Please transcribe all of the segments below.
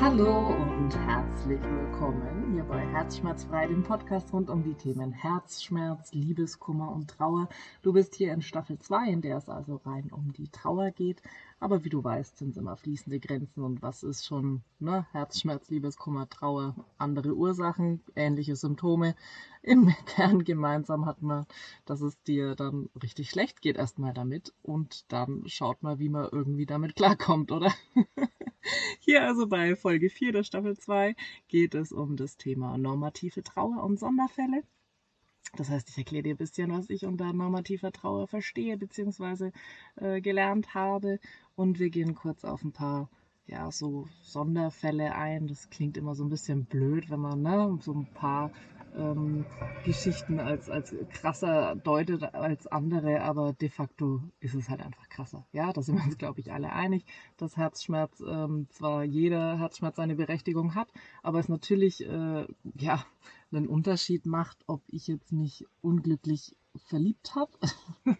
Hallo und herzlich willkommen hier bei Herzschmerzfrei, dem Podcast rund um die Themen Herzschmerz, Liebeskummer und Trauer. Du bist hier in Staffel 2, in der es also rein um die Trauer geht. Aber wie du weißt, sind es immer fließende Grenzen und was ist schon ne? Herzschmerz, Liebeskummer, Trauer, andere Ursachen, ähnliche Symptome. Im Kern gemeinsam hat man, dass es dir dann richtig schlecht geht erstmal damit und dann schaut mal, wie man irgendwie damit klarkommt, oder? Hier also bei Folge 4 der Staffel 2 geht es um das Thema normative Trauer und Sonderfälle. Das heißt, ich erkläre dir ein bisschen, was ich unter normativer Trauer verstehe bzw. Äh, gelernt habe. Und wir gehen kurz auf ein paar ja, so Sonderfälle ein. Das klingt immer so ein bisschen blöd, wenn man ne, so ein paar ähm, Geschichten als, als krasser deutet als andere, aber de facto ist es halt einfach krasser. Ja, da sind wir uns, glaube ich, alle einig, dass Herzschmerz ähm, zwar jeder Herzschmerz seine Berechtigung hat, aber es natürlich äh, ja einen Unterschied macht, ob ich jetzt mich unglücklich verliebt habe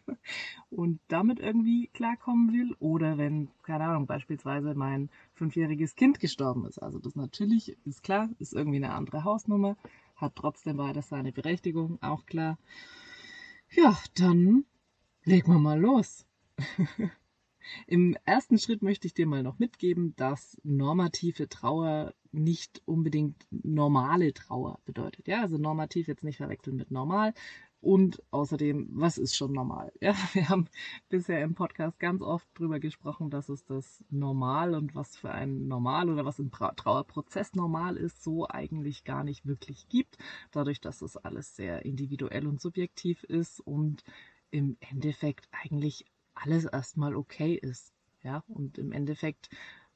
und damit irgendwie klarkommen will oder wenn, keine Ahnung, beispielsweise mein fünfjähriges Kind gestorben ist. Also das natürlich ist klar, ist irgendwie eine andere Hausnummer, hat trotzdem beides seine Berechtigung, auch klar. Ja, dann legen wir mal los. Im ersten Schritt möchte ich dir mal noch mitgeben, dass normative Trauer nicht unbedingt normale Trauer bedeutet. Ja, also normativ jetzt nicht verwechseln mit normal. Und außerdem, was ist schon normal? Ja, wir haben bisher im Podcast ganz oft drüber gesprochen, dass es das Normal und was für ein Normal oder was im Trauerprozess normal ist, so eigentlich gar nicht wirklich gibt. Dadurch, dass es alles sehr individuell und subjektiv ist und im Endeffekt eigentlich alles erstmal okay ist. Ja, und im Endeffekt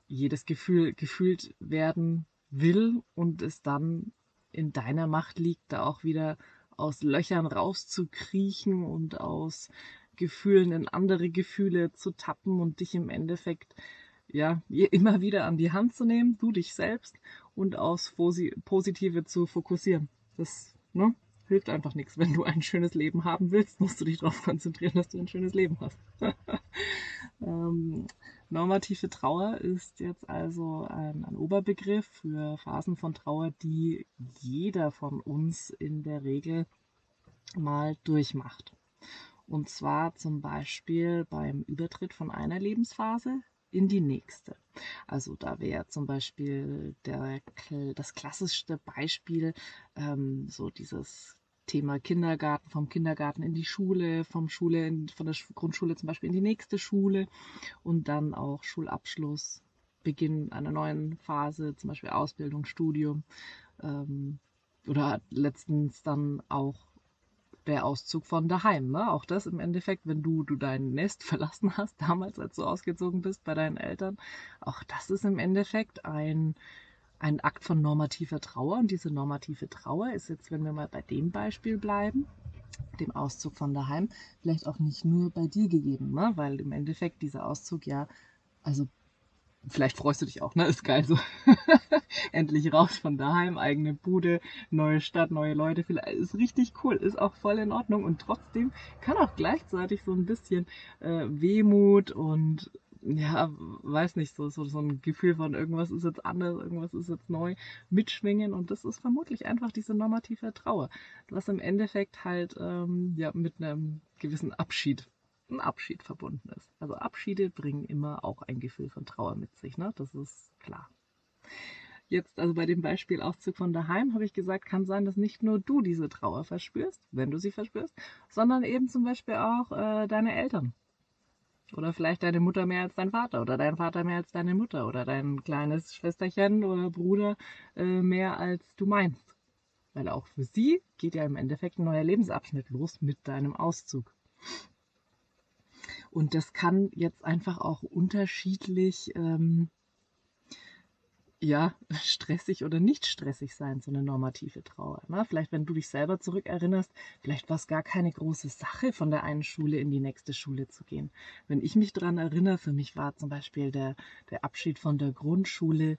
jedes Gefühl gefühlt werden will und es dann in deiner Macht liegt, da auch wieder aus Löchern rauszukriechen und aus Gefühlen in andere Gefühle zu tappen und dich im Endeffekt ja immer wieder an die Hand zu nehmen, du dich selbst und aus Positive zu fokussieren. Das ne, hilft einfach nichts. Wenn du ein schönes Leben haben willst, musst du dich darauf konzentrieren, dass du ein schönes Leben hast. ähm, normative Trauer ist jetzt also ein, ein, Oberbegriff für Phasen von Trauer, die jeder von uns in der Regel mal durchmacht. Und zwar zum Beispiel beim Übertritt von einer Lebensphase in die nächste. Also da wäre zum Beispiel der, das klassischste Beispiel ähm, so dieses Thema Kindergarten, vom Kindergarten in die Schule, vom Schule in, von der Grundschule zum Beispiel in die nächste Schule und dann auch Schulabschluss, Beginn einer neuen Phase, zum Beispiel Ausbildung, Studium ähm, oder letztens dann auch der Auszug von daheim. Ne? Auch das im Endeffekt, wenn du, du dein Nest verlassen hast, damals, als du ausgezogen bist bei deinen Eltern, auch das ist im Endeffekt ein, ein Akt von normativer Trauer. Und diese normative Trauer ist jetzt, wenn wir mal bei dem Beispiel bleiben, dem Auszug von daheim, vielleicht auch nicht nur bei dir gegeben, ne? weil im Endeffekt dieser Auszug ja, also vielleicht freust du dich auch, ne? Ist geil so. Endlich raus von daheim, eigene Bude, neue Stadt, neue Leute. Vielleicht ist richtig cool, ist auch voll in Ordnung und trotzdem kann auch gleichzeitig so ein bisschen äh, Wehmut und ja, weiß nicht, so, so, so ein Gefühl von irgendwas ist jetzt anders, irgendwas ist jetzt neu mitschwingen und das ist vermutlich einfach diese normative Trauer, was im Endeffekt halt ähm, ja mit einem gewissen Abschied ein Abschied verbunden ist. Also Abschiede bringen immer auch ein Gefühl von Trauer mit sich, ne? Das ist klar. Jetzt, also bei dem Beispiel Auszug von daheim, habe ich gesagt, kann sein, dass nicht nur du diese Trauer verspürst, wenn du sie verspürst, sondern eben zum Beispiel auch äh, deine Eltern. Oder vielleicht deine Mutter mehr als dein Vater oder dein Vater mehr als deine Mutter oder dein kleines Schwesterchen oder Bruder äh, mehr als du meinst. Weil auch für sie geht ja im Endeffekt ein neuer Lebensabschnitt los mit deinem Auszug. Und das kann jetzt einfach auch unterschiedlich, ähm, ja, stressig oder nicht stressig sein, so eine normative Trauer. Ne? Vielleicht, wenn du dich selber zurückerinnerst, vielleicht war es gar keine große Sache, von der einen Schule in die nächste Schule zu gehen. Wenn ich mich daran erinnere, für mich war zum Beispiel der, der Abschied von der Grundschule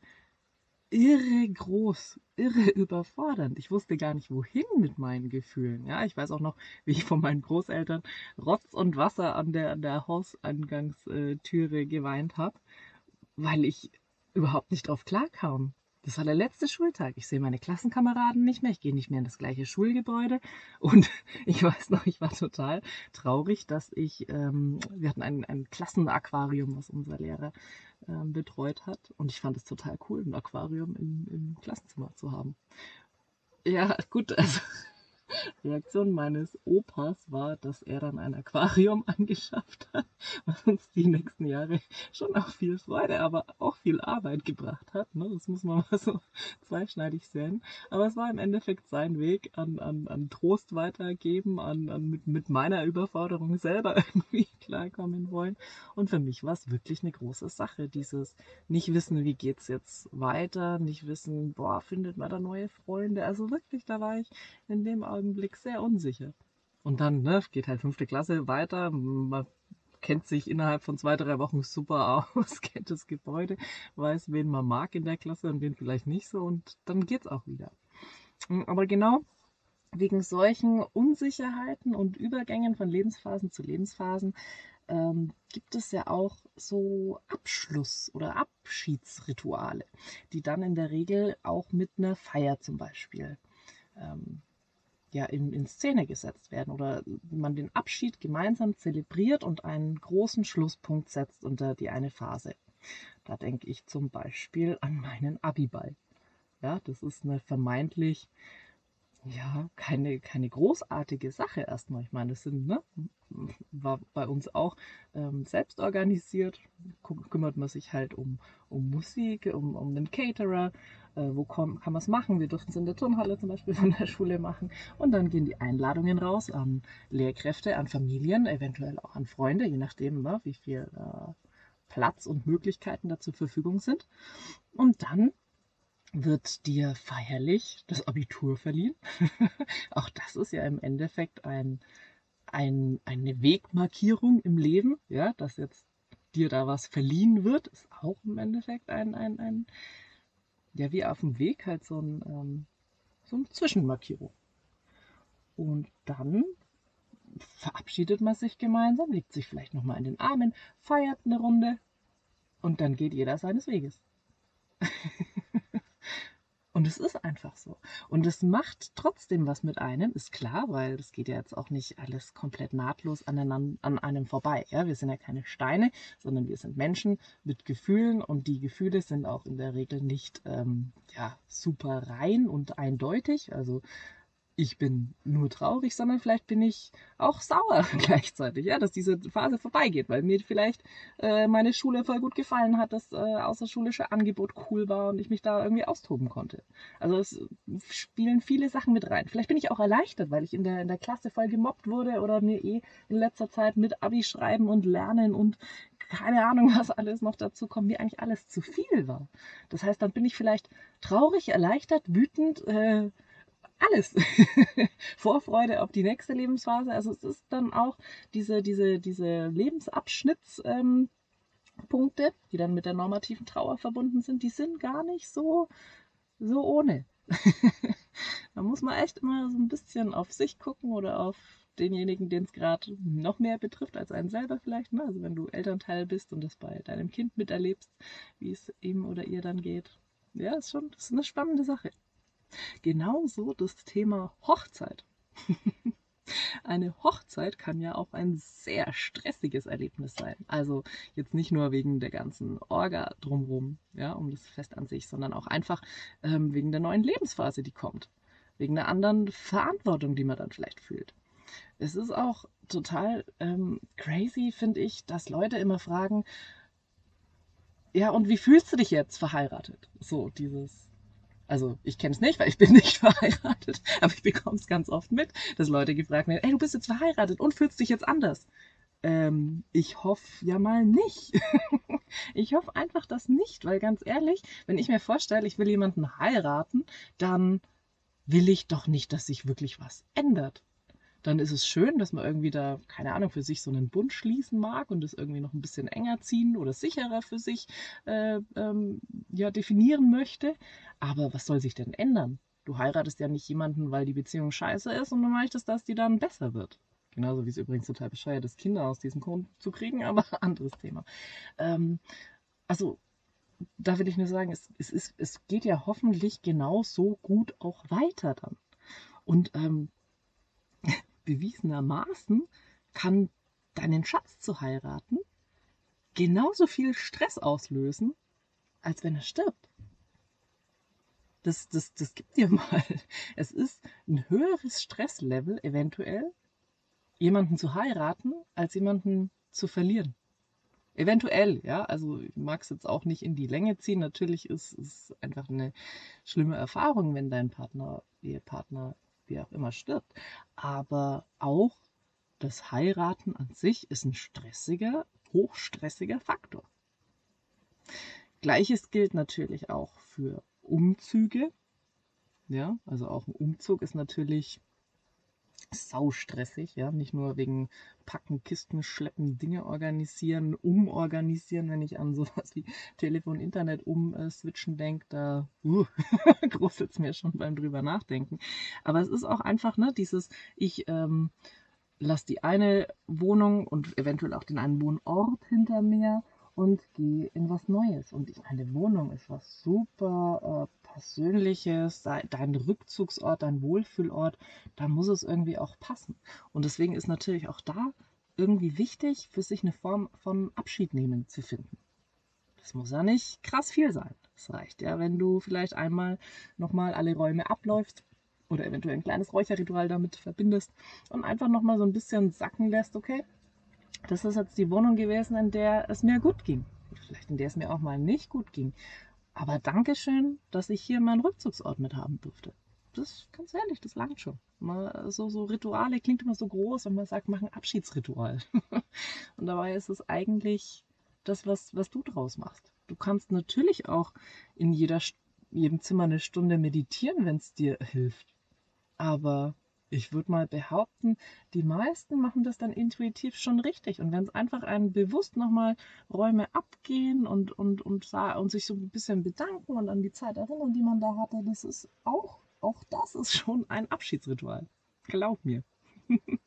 irre groß, irre überfordernd. Ich wusste gar nicht, wohin mit meinen Gefühlen. Ja, ich weiß auch noch, wie ich von meinen Großeltern Rotz und Wasser an der, an der Hauseingangstüre geweint habe, weil ich überhaupt nicht drauf klarkam. Das war der letzte Schultag. Ich sehe meine Klassenkameraden nicht mehr. Ich gehe nicht mehr in das gleiche Schulgebäude. Und ich weiß noch, ich war total traurig, dass ich, ähm, wir hatten ein, ein Klassenaquarium, was unser Lehrer ähm, betreut hat. Und ich fand es total cool, ein Aquarium im, im Klassenzimmer zu haben. Ja, gut, also Reaktion meines Opas war, dass er dann ein Aquarium angeschafft hat, was uns die nächsten Jahre schon auch viel Freude, aber auch viel Arbeit gebracht hat. Ne? Das muss man mal so zweischneidig sehen. Aber es war im Endeffekt sein Weg an, an, an Trost weitergeben, an, an mit, mit meiner Überforderung selber irgendwie klarkommen wollen. Und für mich war es wirklich eine große Sache, dieses nicht wissen, wie geht es jetzt weiter, nicht wissen, boah, findet man da neue Freunde. Also wirklich, da war ich in dem Augenblick sehr unsicher. Und dann ne, geht halt fünfte Klasse weiter. Man kennt sich innerhalb von zwei, drei Wochen super aus, kennt das Gebäude, weiß, wen man mag in der Klasse und wen vielleicht nicht so. Und dann geht's auch wieder. Aber genau wegen solchen Unsicherheiten und Übergängen von Lebensphasen zu Lebensphasen ähm, gibt es ja auch so Abschluss- oder Abschiedsrituale, die dann in der Regel auch mit einer Feier zum Beispiel ähm, ja, in, in Szene gesetzt werden oder man den Abschied gemeinsam zelebriert und einen großen Schlusspunkt setzt unter die eine Phase. Da denke ich zum Beispiel an meinen Abiball. Ja, das ist eine vermeintlich ja, keine, keine großartige Sache erstmal. Ich meine, das sind, ne, war bei uns auch ähm, selbst organisiert. kümmert man sich halt um, um Musik, um, um den Caterer, äh, wo komm, kann man es machen. Wir durften es in der Turnhalle zum Beispiel von der Schule machen. Und dann gehen die Einladungen raus an Lehrkräfte, an Familien, eventuell auch an Freunde, je nachdem, ne, wie viel äh, Platz und Möglichkeiten da zur Verfügung sind. Und dann wird dir feierlich das Abitur verliehen. Auch das ist ja im Endeffekt ein, ein, eine Wegmarkierung im Leben, ja, dass jetzt dir da was verliehen wird, ist auch im Endeffekt ein, ein, ein ja, wie auf dem Weg halt so, ein, ähm, so eine Zwischenmarkierung. Und dann verabschiedet man sich gemeinsam, legt sich vielleicht nochmal in den Armen, feiert eine Runde und dann geht jeder seines Weges. Und es ist einfach so. Und es macht trotzdem was mit einem, ist klar, weil das geht ja jetzt auch nicht alles komplett nahtlos aneinander, an einem vorbei. Ja? Wir sind ja keine Steine, sondern wir sind Menschen mit Gefühlen und die Gefühle sind auch in der Regel nicht ähm, ja, super rein und eindeutig. Also ich bin nur traurig, sondern vielleicht bin ich auch sauer gleichzeitig, ja, dass diese Phase vorbeigeht, weil mir vielleicht äh, meine Schule voll gut gefallen hat, das äh, außerschulische Angebot cool war und ich mich da irgendwie austoben konnte. Also es spielen viele Sachen mit rein. Vielleicht bin ich auch erleichtert, weil ich in der, in der Klasse voll gemobbt wurde oder mir eh in letzter Zeit mit Abi schreiben und lernen und keine Ahnung, was alles noch dazu kommt, mir eigentlich alles zu viel war. Das heißt, dann bin ich vielleicht traurig, erleichtert, wütend, äh, alles. Vorfreude auf die nächste Lebensphase. Also es ist dann auch diese, diese, diese Lebensabschnittspunkte, ähm, die dann mit der normativen Trauer verbunden sind, die sind gar nicht so, so ohne. da muss man echt immer so ein bisschen auf sich gucken oder auf denjenigen, den es gerade noch mehr betrifft als einen selber vielleicht. Ne? Also wenn du Elternteil bist und das bei deinem Kind miterlebst, wie es ihm oder ihr dann geht. Ja, ist schon ist eine spannende Sache. Genauso das Thema Hochzeit. Eine Hochzeit kann ja auch ein sehr stressiges Erlebnis sein. Also jetzt nicht nur wegen der ganzen Orga drumherum, ja, um das Fest an sich, sondern auch einfach ähm, wegen der neuen Lebensphase, die kommt. Wegen der anderen Verantwortung, die man dann vielleicht fühlt. Es ist auch total ähm, crazy, finde ich, dass Leute immer fragen, ja, und wie fühlst du dich jetzt verheiratet? So dieses, also ich kenne es nicht, weil ich bin nicht verheiratet, aber ich bekomme es ganz oft mit, dass Leute gefragt werden, ey, du bist jetzt verheiratet und fühlst dich jetzt anders. Ähm, ich hoffe ja mal nicht. ich hoffe einfach das nicht, weil ganz ehrlich, wenn ich mir vorstelle, ich will jemanden heiraten, dann will ich doch nicht, dass sich wirklich was ändert dann ist es schön, dass man irgendwie da, keine Ahnung, für sich so einen Bund schließen mag und das irgendwie noch ein bisschen enger ziehen oder sicherer für sich äh, ähm, ja, definieren möchte. Aber was soll sich denn ändern? Du heiratest ja nicht jemanden, weil die Beziehung scheiße ist und du möchtest, dass die dann besser wird. Genauso wie es übrigens total bescheuert ist, Kinder aus diesem Grund zu kriegen, aber anderes Thema. Ähm, also da will ich nur sagen, es, es, ist, es geht ja hoffentlich genauso gut auch weiter dann. Und ähm, bewiesenermaßen kann deinen Schatz zu heiraten genauso viel Stress auslösen, als wenn er stirbt. Das, das, das gibt dir mal. Es ist ein höheres Stresslevel eventuell, jemanden zu heiraten, als jemanden zu verlieren. Eventuell, ja. Also ich mag es jetzt auch nicht in die Länge ziehen. Natürlich ist es einfach eine schlimme Erfahrung, wenn dein Partner, Ehepartner, wie auch immer stirbt. Aber auch das Heiraten an sich ist ein stressiger, hochstressiger Faktor. Gleiches gilt natürlich auch für Umzüge. Ja, also auch ein Umzug ist natürlich saustressig, ja, nicht nur wegen Packen, Kisten, Schleppen, Dinge organisieren, umorganisieren, wenn ich an sowas wie Telefon, Internet umswitchen denke, da uh, gruselt es mir schon beim drüber nachdenken. Aber es ist auch einfach, ne, dieses, ich ähm, lasse die eine Wohnung und eventuell auch den einen Wohnort hinter mir und gehe in was Neues. Und ich meine, Wohnung ist was super äh, Persönliches, dein Rückzugsort, dein Wohlfühlort, da muss es irgendwie auch passen. Und deswegen ist natürlich auch da irgendwie wichtig, für sich eine Form von Abschied nehmen zu finden. Das muss ja nicht krass viel sein. Es reicht ja, wenn du vielleicht einmal nochmal alle Räume abläufst oder eventuell ein kleines Räucherritual damit verbindest und einfach nochmal so ein bisschen sacken lässt, okay, das ist jetzt die Wohnung gewesen, in der es mir gut ging. Vielleicht in der es mir auch mal nicht gut ging. Aber Dankeschön, dass ich hier meinen Rückzugsort mit haben durfte. Das, ganz ehrlich, das langt schon. Mal so, so Rituale klingt immer so groß und man sagt, mach ein Abschiedsritual. und dabei ist es eigentlich das, was, was du draus machst. Du kannst natürlich auch in jeder, jedem Zimmer eine Stunde meditieren, wenn es dir hilft. Aber ich würde mal behaupten, die meisten machen das dann intuitiv schon richtig. Und wenn es einfach einen bewusst nochmal Räume abgehen und, und, und, und sich so ein bisschen bedanken und an die Zeit erinnern, die man da hatte, das ist auch, auch das ist schon ein Abschiedsritual. Glaub mir.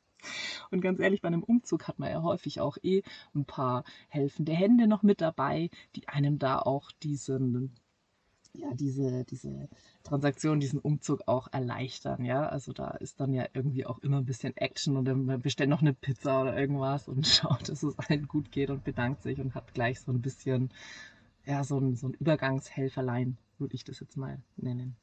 Und ganz ehrlich, bei einem Umzug hat man ja häufig auch eh ein paar helfende Hände noch mit dabei, die einem da auch diesen ja, diese, diese Transaktion, diesen Umzug auch erleichtern. Ja, also da ist dann ja irgendwie auch immer ein bisschen Action und dann bestellt noch eine Pizza oder irgendwas und schaut, dass es allen gut geht und bedankt sich und hat gleich so ein bisschen, ja, so ein, so ein Übergangshelferlein, würde ich das jetzt mal nennen.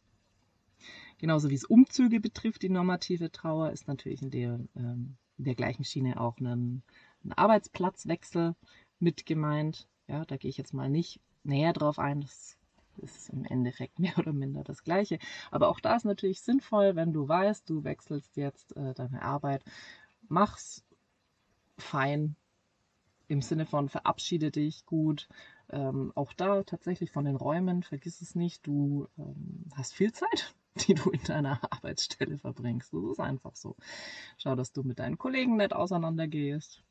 Genauso wie es Umzüge betrifft, die normative Trauer, ist natürlich in der, ähm, in der gleichen Schiene auch ein, ein Arbeitsplatzwechsel mit gemeint. Ja, da gehe ich jetzt mal nicht näher drauf ein. Das ist im Endeffekt mehr oder minder das Gleiche. Aber auch da ist natürlich sinnvoll, wenn du weißt, du wechselst jetzt äh, deine Arbeit, mach's fein im Sinne von verabschiede dich gut. Ähm, auch da tatsächlich von den Räumen, vergiss es nicht, du ähm, hast viel Zeit, die du in deiner Arbeitsstelle verbringst. Das ist einfach so. Schau, dass du mit deinen Kollegen nett auseinandergehst.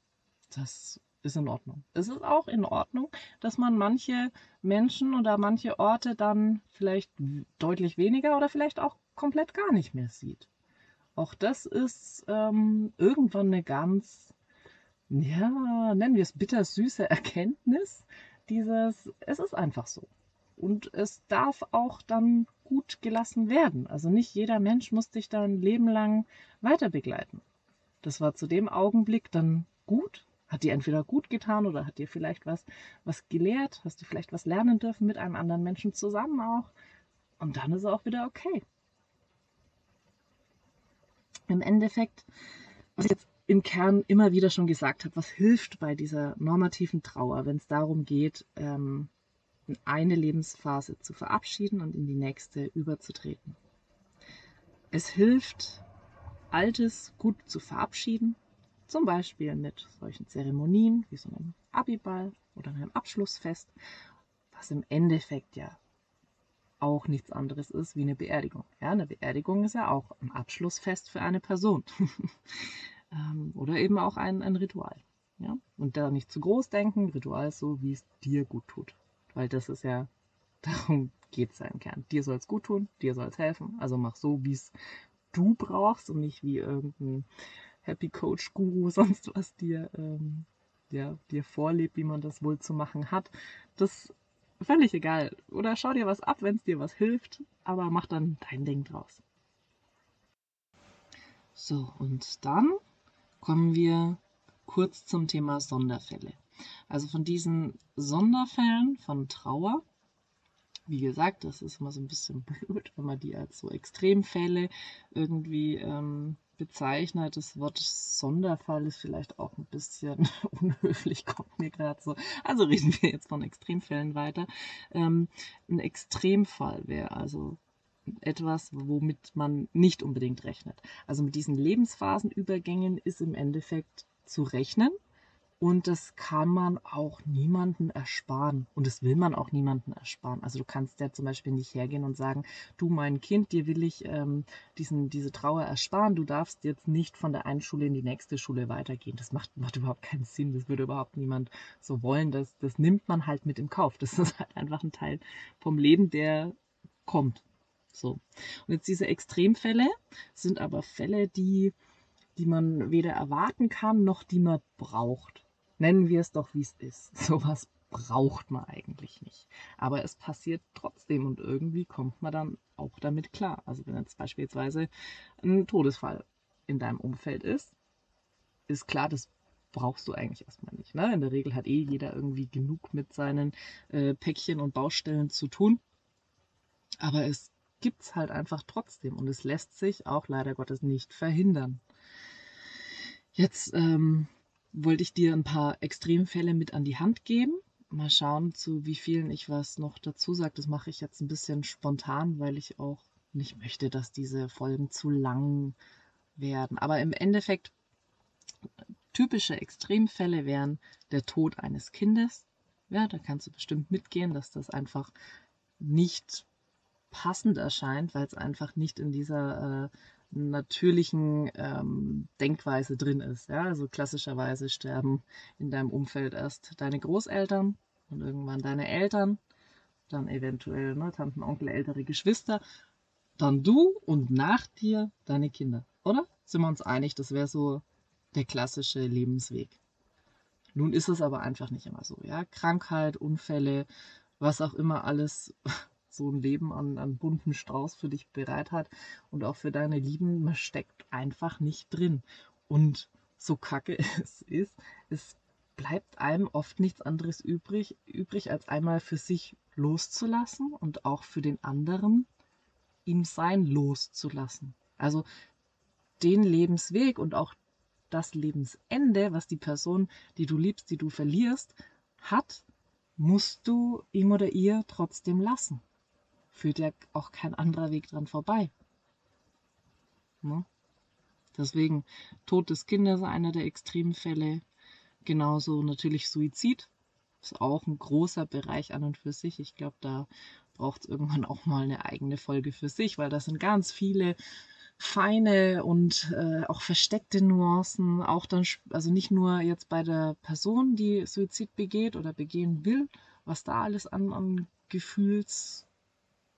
Das ist in Ordnung. Es ist auch in Ordnung, dass man manche Menschen oder manche Orte dann vielleicht deutlich weniger oder vielleicht auch komplett gar nicht mehr sieht. Auch das ist ähm, irgendwann eine ganz, ja, nennen wir es bittersüße Erkenntnis. Dieses, es ist einfach so. Und es darf auch dann gut gelassen werden. Also nicht jeder Mensch muss dich dann Leben lang weiter begleiten. Das war zu dem Augenblick dann gut hat dir entweder gut getan oder hat dir vielleicht was, was gelehrt, hast du vielleicht was lernen dürfen mit einem anderen Menschen zusammen auch. Und dann ist es auch wieder okay. Im Endeffekt, was ich jetzt im Kern immer wieder schon gesagt habe, was hilft bei dieser normativen Trauer, wenn es darum geht, ähm, eine Lebensphase zu verabschieden und in die nächste überzutreten. Es hilft, Altes gut zu verabschieden, zum Beispiel mit solchen Zeremonien wie so einem Abiball oder einem Abschlussfest, was im Endeffekt ja auch nichts anderes ist wie eine Beerdigung. Ja, eine Beerdigung ist ja auch ein Abschlussfest für eine Person. Ähm, oder eben auch ein, ein Ritual. Ja? Und da nicht zu groß denken, Ritual ist so, wie es dir gut tut. Weil das ist ja, darum geht es ja im Kern. Dir soll es gut tun, dir soll es helfen. Also mach so, wie es du brauchst und nicht wie irgendein Happy Coach Guru, sonst was dir, ähm, ja, dir vorlebt, wie man das wohl zu machen hat. Das völlig egal. Oder schau dir was ab, wenn es dir was hilft, aber mach dann dein Ding draus. So, und dann kommen wir kurz zum Thema Sonderfälle. Also von diesen Sonderfällen von Trauer, wie gesagt, das ist immer so ein bisschen blöd, wenn man die als so Extremfälle irgendwie ähm, bezeichnet. Das Wort Sonderfall ist vielleicht auch ein bisschen unhöflich, kommt mir gerade so. Also reden wir jetzt von Extremfällen weiter. Ähm, ein Extremfall wäre also etwas, womit man nicht unbedingt rechnet. Also mit diesen Lebensphasenübergängen ist im Endeffekt zu rechnen und das kann man auch niemanden ersparen und das will man auch niemanden ersparen. Also du kannst ja zum Beispiel nicht hergehen und sagen, du mein Kind, dir will ich ähm, diesen, diese Trauer ersparen, du darfst jetzt nicht von der einen Schule in die nächste Schule weitergehen. Das macht, macht überhaupt keinen Sinn, das würde überhaupt niemand so wollen. Das, das nimmt man halt mit im Kauf. Das ist halt einfach ein Teil vom Leben, der kommt. So. Und jetzt diese Extremfälle sind aber Fälle, die, die man weder erwarten kann, noch die man braucht. Nennen wir es doch, wie es ist. Sowas braucht man eigentlich nicht. Aber es passiert trotzdem und irgendwie kommt man dann auch damit klar. Also wenn jetzt beispielsweise ein Todesfall in deinem Umfeld ist, ist klar, das brauchst du eigentlich erstmal nicht. Ne? In der Regel hat eh jeder irgendwie genug mit seinen äh, Päckchen und Baustellen zu tun. Aber es gibt es halt einfach trotzdem und es lässt sich auch leider Gottes nicht verhindern. Jetzt ähm, wollte ich dir ein paar Extremfälle mit an die Hand geben. Mal schauen, zu wie vielen ich was noch dazu sage. Das mache ich jetzt ein bisschen spontan, weil ich auch nicht möchte, dass diese Folgen zu lang werden. Aber im Endeffekt, typische Extremfälle wären der Tod eines Kindes. Ja, da kannst du bestimmt mitgehen, dass das einfach nicht passend erscheint, weil es einfach nicht in dieser äh, natürlichen ähm, Denkweise drin ist. Ja? Also klassischerweise sterben in deinem Umfeld erst deine Großeltern und irgendwann deine Eltern, dann eventuell ne, Tanten, Onkel, ältere Geschwister, dann du und nach dir deine Kinder. Oder? Sind wir uns einig, das wäre so der klassische Lebensweg. Nun ist es aber einfach nicht immer so. Ja? Krankheit, Unfälle, was auch immer alles so ein Leben an, an bunten Strauß für dich bereit hat und auch für deine Lieben, man steckt einfach nicht drin. Und so kacke es ist, es bleibt einem oft nichts anderes übrig, übrig, als einmal für sich loszulassen und auch für den anderen ihm sein loszulassen. Also den Lebensweg und auch das Lebensende, was die Person, die du liebst, die du verlierst, hat, musst du ihm oder ihr trotzdem lassen führt ja auch kein anderer Weg dran vorbei. Ne? Deswegen Tod des Kindes einer der extremen Fälle. Genauso natürlich Suizid. Ist auch ein großer Bereich an und für sich. Ich glaube, da braucht es irgendwann auch mal eine eigene Folge für sich, weil da sind ganz viele feine und äh, auch versteckte Nuancen, auch dann, also nicht nur jetzt bei der Person, die Suizid begeht oder begehen will, was da alles an, an Gefühls,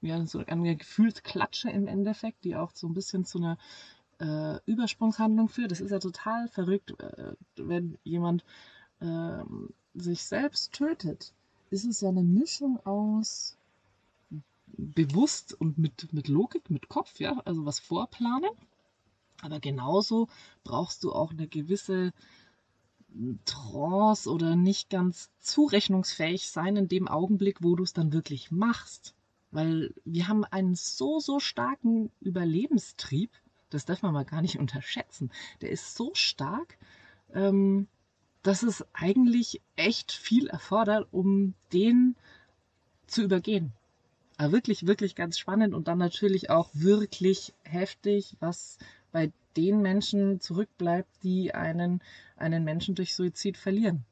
ja, so eine Gefühlsklatsche im Endeffekt, die auch so ein bisschen zu einer äh, Übersprungshandlung führt. Das ist ja total verrückt, äh, wenn jemand äh, sich selbst tötet. Ist es ja eine Mischung aus bewusst und mit, mit Logik, mit Kopf, ja, also was vorplanen. Aber genauso brauchst du auch eine gewisse Trance oder nicht ganz zurechnungsfähig sein in dem Augenblick, wo du es dann wirklich machst. Weil wir haben einen so, so starken Überlebenstrieb, das darf man mal gar nicht unterschätzen. Der ist so stark, ähm, dass es eigentlich echt viel erfordert, um den zu übergehen. Aber wirklich, wirklich ganz spannend und dann natürlich auch wirklich heftig, was bei den Menschen zurückbleibt, die einen, einen Menschen durch Suizid verlieren.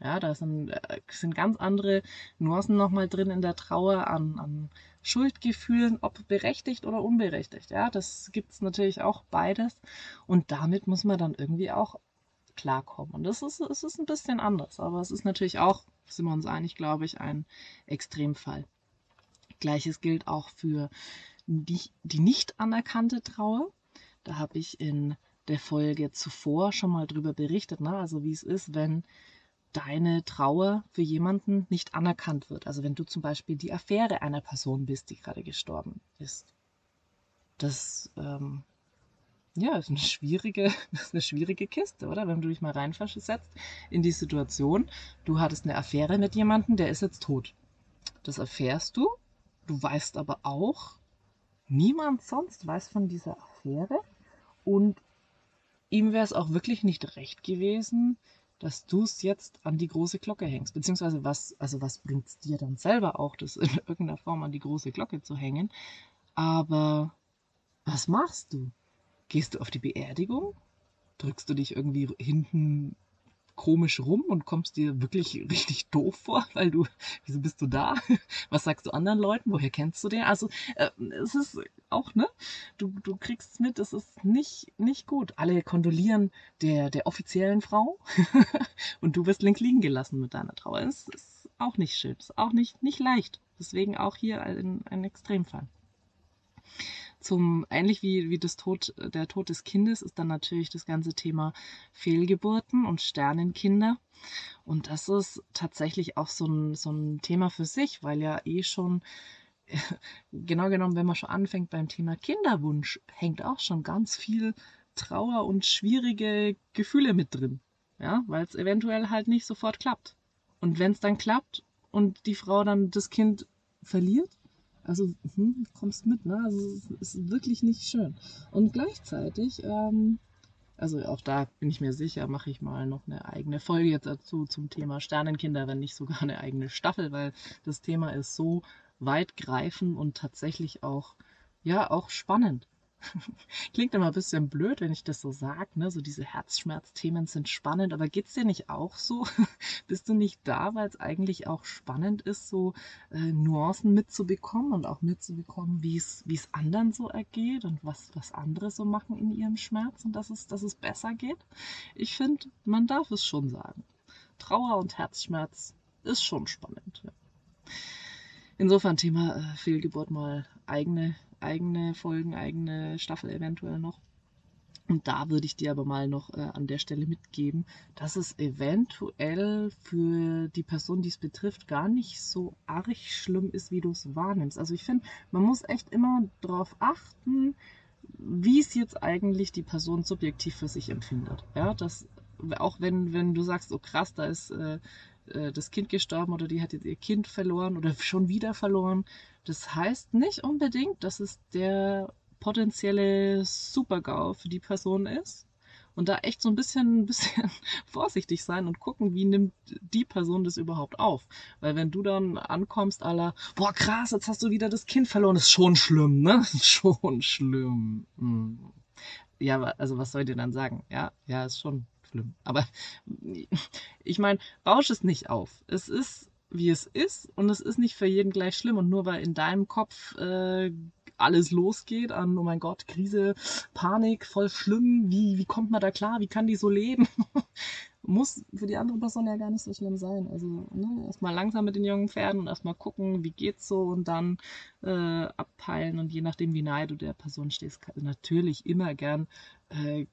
Ja, da sind, äh, sind ganz andere Nuancen nochmal drin in der Trauer an, an Schuldgefühlen, ob berechtigt oder unberechtigt. Ja, das gibt es natürlich auch beides. Und damit muss man dann irgendwie auch klarkommen. Und das ist, es ist ein bisschen anders. Aber es ist natürlich auch, sind wir uns einig, glaube ich, ein Extremfall. Gleiches gilt auch für die, die nicht anerkannte Trauer. Da habe ich in der Folge zuvor schon mal drüber berichtet, ne? also wie es ist, wenn deine Trauer für jemanden nicht anerkannt wird. Also wenn du zum Beispiel die Affäre einer Person bist, die gerade gestorben ist. Das ähm, ja, ist eine schwierige, ist eine schwierige Kiste, oder? Wenn du dich mal reinversetzt in die Situation, du hattest eine Affäre mit jemandem, der ist jetzt tot. Das erfährst du. Du weißt aber auch, niemand sonst weiß von dieser Affäre. Und ihm wäre es auch wirklich nicht recht gewesen, dass du es jetzt an die große Glocke hängst. Beziehungsweise was, also was bringt es dir dann selber auch, das in irgendeiner Form an die große Glocke zu hängen. Aber was machst du? Gehst du auf die Beerdigung? Drückst du dich irgendwie hinten komisch rum und kommst dir wirklich richtig doof vor, weil du, wieso bist du da? Was sagst du anderen Leuten? Woher kennst du den? Also äh, es ist auch, ne? Du, du kriegst es mit, es ist nicht, nicht gut. Alle kondolieren der, der offiziellen Frau und du wirst link liegen gelassen mit deiner Trauer. Es ist auch nicht schön, es ist auch nicht, nicht leicht. Deswegen auch hier ein, ein Extremfall zum, ähnlich wie, wie das Tod, der Tod des Kindes, ist dann natürlich das ganze Thema Fehlgeburten und Sternenkinder. Und das ist tatsächlich auch so ein, so ein Thema für sich, weil ja eh schon, genau genommen, wenn man schon anfängt beim Thema Kinderwunsch, hängt auch schon ganz viel Trauer und schwierige Gefühle mit drin. Ja, weil es eventuell halt nicht sofort klappt. Und wenn es dann klappt und die Frau dann das Kind verliert, also, hm, kommst mit, ne? Also, es ist wirklich nicht schön. Und gleichzeitig, ähm, also auch da bin ich mir sicher, mache ich mal noch eine eigene Folge jetzt dazu zum Thema Sternenkinder, wenn nicht sogar eine eigene Staffel, weil das Thema ist so weitgreifend und tatsächlich auch, ja, auch spannend. Klingt immer ein bisschen blöd, wenn ich das so sage, ne? So diese Herzschmerzthemen sind spannend, aber geht es dir nicht auch so? Bist du nicht da, weil es eigentlich auch spannend ist, so äh, Nuancen mitzubekommen und auch mitzubekommen, wie es anderen so ergeht und was, was andere so machen in ihrem Schmerz und dass es, dass es besser geht? Ich finde, man darf es schon sagen. Trauer und Herzschmerz ist schon spannend. Ja. Insofern Thema äh, Fehlgeburt mal eigene eigene Folgen, eigene Staffel eventuell noch. Und da würde ich dir aber mal noch äh, an der Stelle mitgeben, dass es eventuell für die Person, die es betrifft, gar nicht so arg schlimm ist, wie du es wahrnimmst. Also ich finde, man muss echt immer darauf achten, wie es jetzt eigentlich die Person subjektiv für sich empfindet. Ja, dass auch wenn, wenn du sagst, oh krass, da ist äh, äh, das Kind gestorben oder die hat jetzt ihr Kind verloren oder schon wieder verloren. Das heißt nicht unbedingt, dass es der potenzielle Super-GAU für die Person ist. Und da echt so ein bisschen, ein bisschen vorsichtig sein und gucken, wie nimmt die Person das überhaupt auf. Weil wenn du dann ankommst, aller, boah krass, jetzt hast du wieder das Kind verloren, ist schon schlimm, ne? schon schlimm. Hm. Ja, also was soll ich dir dann sagen? Ja, ja, ist schon schlimm. Aber ich meine, bausch es nicht auf. Es ist, wie es ist und es ist nicht für jeden gleich schlimm. Und nur weil in deinem Kopf äh, alles losgeht an, oh mein Gott, Krise, Panik, voll schlimm, wie, wie kommt man da klar, wie kann die so leben? muss für die andere Person ja gar nicht so schlimm sein. Also ne, erstmal langsam mit den jungen Pferden und erstmal gucken, wie geht's so und dann äh, abpeilen und je nachdem, wie nahe du der Person stehst, natürlich immer gern äh,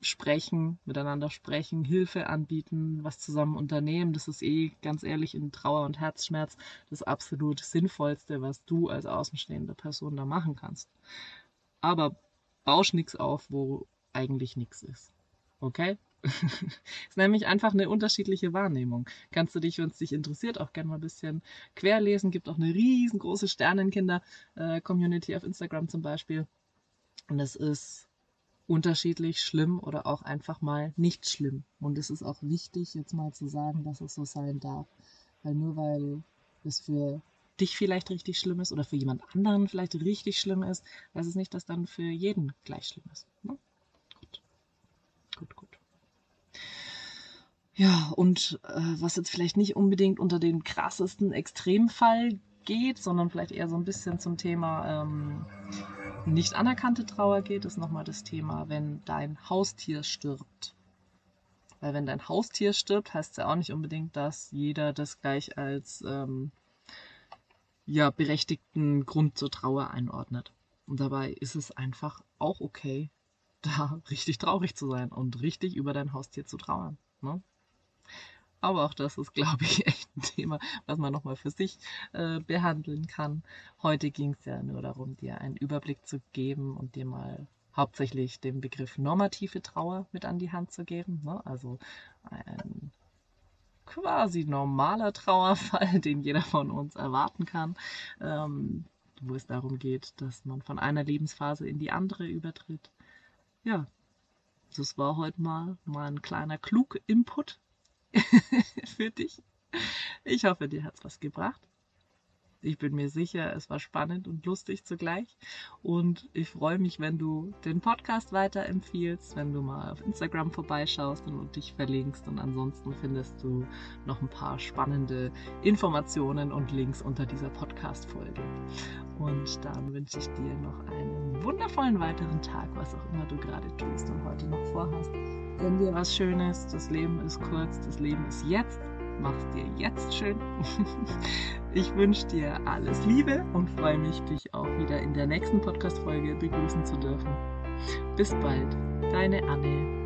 sprechen, miteinander sprechen, Hilfe anbieten, was zusammen unternehmen. Das ist eh ganz ehrlich in Trauer und Herzschmerz das absolut Sinnvollste, was du als außenstehende Person da machen kannst. Aber bausch nichts auf, wo eigentlich nichts ist. Okay? ist nämlich einfach eine unterschiedliche Wahrnehmung. Kannst du dich, wenn es dich interessiert, auch gerne mal ein bisschen querlesen. Gibt auch eine riesengroße Sternenkinder-Community auf Instagram zum Beispiel. Und es ist unterschiedlich schlimm oder auch einfach mal nicht schlimm. Und es ist auch wichtig, jetzt mal zu sagen, dass es so sein darf. Weil nur weil es für dich vielleicht richtig schlimm ist oder für jemand anderen vielleicht richtig schlimm ist, heißt es nicht, dass dann für jeden gleich schlimm ist. Ne? Gut. Gut, gut. Ja, und äh, was jetzt vielleicht nicht unbedingt unter den krassesten Extremfall geht, sondern vielleicht eher so ein bisschen zum Thema ähm, nicht anerkannte Trauer geht, ist nochmal das Thema, wenn dein Haustier stirbt. Weil wenn dein Haustier stirbt, heißt es ja auch nicht unbedingt, dass jeder das gleich als ähm, ja, berechtigten Grund zur Trauer einordnet. Und dabei ist es einfach auch okay, da richtig traurig zu sein und richtig über dein Haustier zu trauern. Ne? Aber auch das ist, glaube ich, echt ein Thema, was man nochmal für sich äh, behandeln kann. Heute ging es ja nur darum, dir einen Überblick zu geben und dir mal hauptsächlich den Begriff normative Trauer mit an die Hand zu geben. Ne? Also ein quasi normaler Trauerfall, den jeder von uns erwarten kann, ähm, wo es darum geht, dass man von einer Lebensphase in die andere übertritt. Ja, das war heute mal, mal ein kleiner Klug-Input für dich. Ich hoffe, dir hat es was gebracht. Ich bin mir sicher, es war spannend und lustig zugleich. Und ich freue mich, wenn du den Podcast weiterempfiehlst, wenn du mal auf Instagram vorbeischaust und dich verlinkst. Und ansonsten findest du noch ein paar spannende Informationen und Links unter dieser Podcast-Folge. Und dann wünsche ich dir noch einen wundervollen weiteren Tag, was auch immer du gerade tust und heute noch vorhast. Gönn dir was Schönes. Das Leben ist kurz, das Leben ist jetzt mach's dir jetzt schön. Ich wünsche dir alles Liebe und freue mich, dich auch wieder in der nächsten Podcast-Folge begrüßen zu dürfen. Bis bald, deine Anne.